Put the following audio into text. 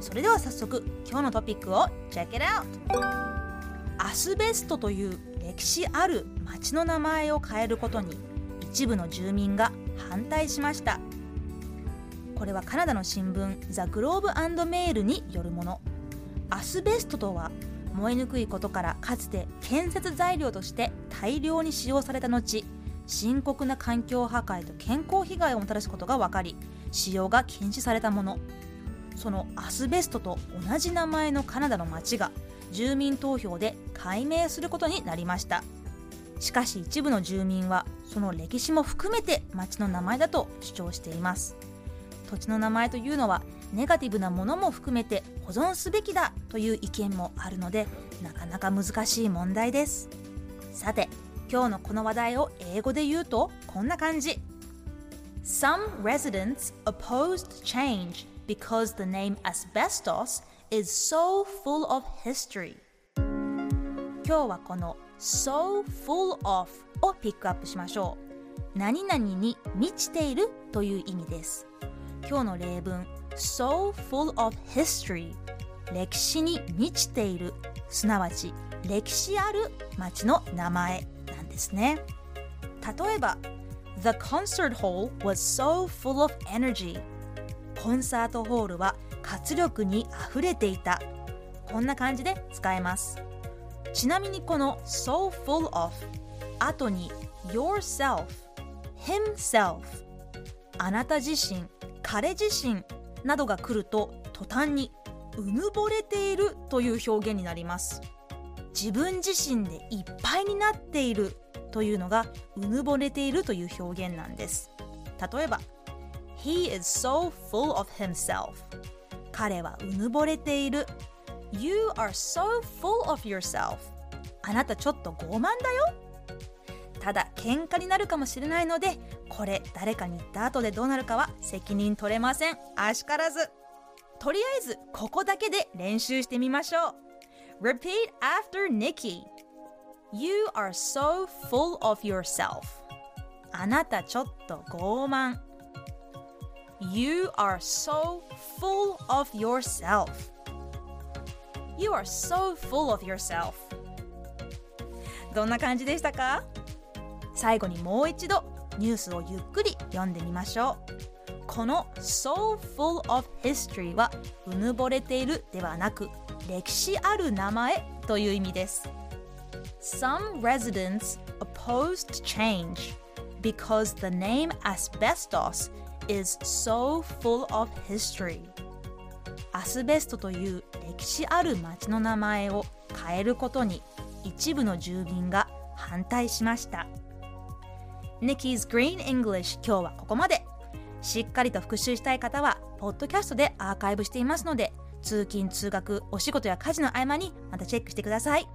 それでは早速今日のトピックを Check it out! アスベストという歴史ある町の名前を変えることに一部の住民が反対しました。これはカナダの新聞ザ・グローブメールによるもの。アスベストとは燃えにくいことからかつて建設材料として大量に使用された後深刻な環境破壊と健康被害をもたらすことが分かり使用が禁止されたもの。そのアスベストと同じ名前のカナダの町が住民投票で改名することになりました。しかし一部の住民はその歴史も含めて町の名前だと主張しています。土地の名前というのはネガティブなものも含めて保存すべきだという意見もあるのでなかなか難しい問題です。さて今日のこの話題を英語で言うとこんな感じ。Some residents opposed change because the name asbestos is so full of history 今日はこの so full of をピックアップしましょう何々に満ちているという意味です今日の例文 so full of history 歴史に満ちているすなわち歴史ある町の名前なんですね例えば The concert hall was so full of energy コンサートホールは活力にあふれていた。こんな感じで使えます。ちなみにこの so full of 後に yourself himself あなた自身彼自身などが来ると途端にうぬぼれているという表現になります。自分自身でいっぱいになっているというのがうぬぼれているという表現なんです。例えば He is so full of himself. 彼はうぬぼれている。You are so full of yourself. あなたちょっと傲慢だよ。ただ喧嘩になるかもしれないのでこれ誰かに言った後でどうなるかは責任取れません。あしからず。とりあえずここだけで練習してみましょう。Repeat after Nikki. You are so full of yourself. あなたちょっと傲慢。You are so full of yourself. You are so full of yourself. どんな感じでしたか最後にもう一度ニュースをゆっくり読んでみましょう。この so full of history はうぬぼれているではなく歴史ある名前という意味です。Some residents opposed change because the name asbestos is so full of history. アスベストという歴史ある町の名前を変えることに一部の住民が反対しました。Nikki's Green English 今日はここまで。しっかりと復習したい方はポッドキャストでアーカイブしていますので通勤通学お仕事や家事の合間にまたチェックしてください。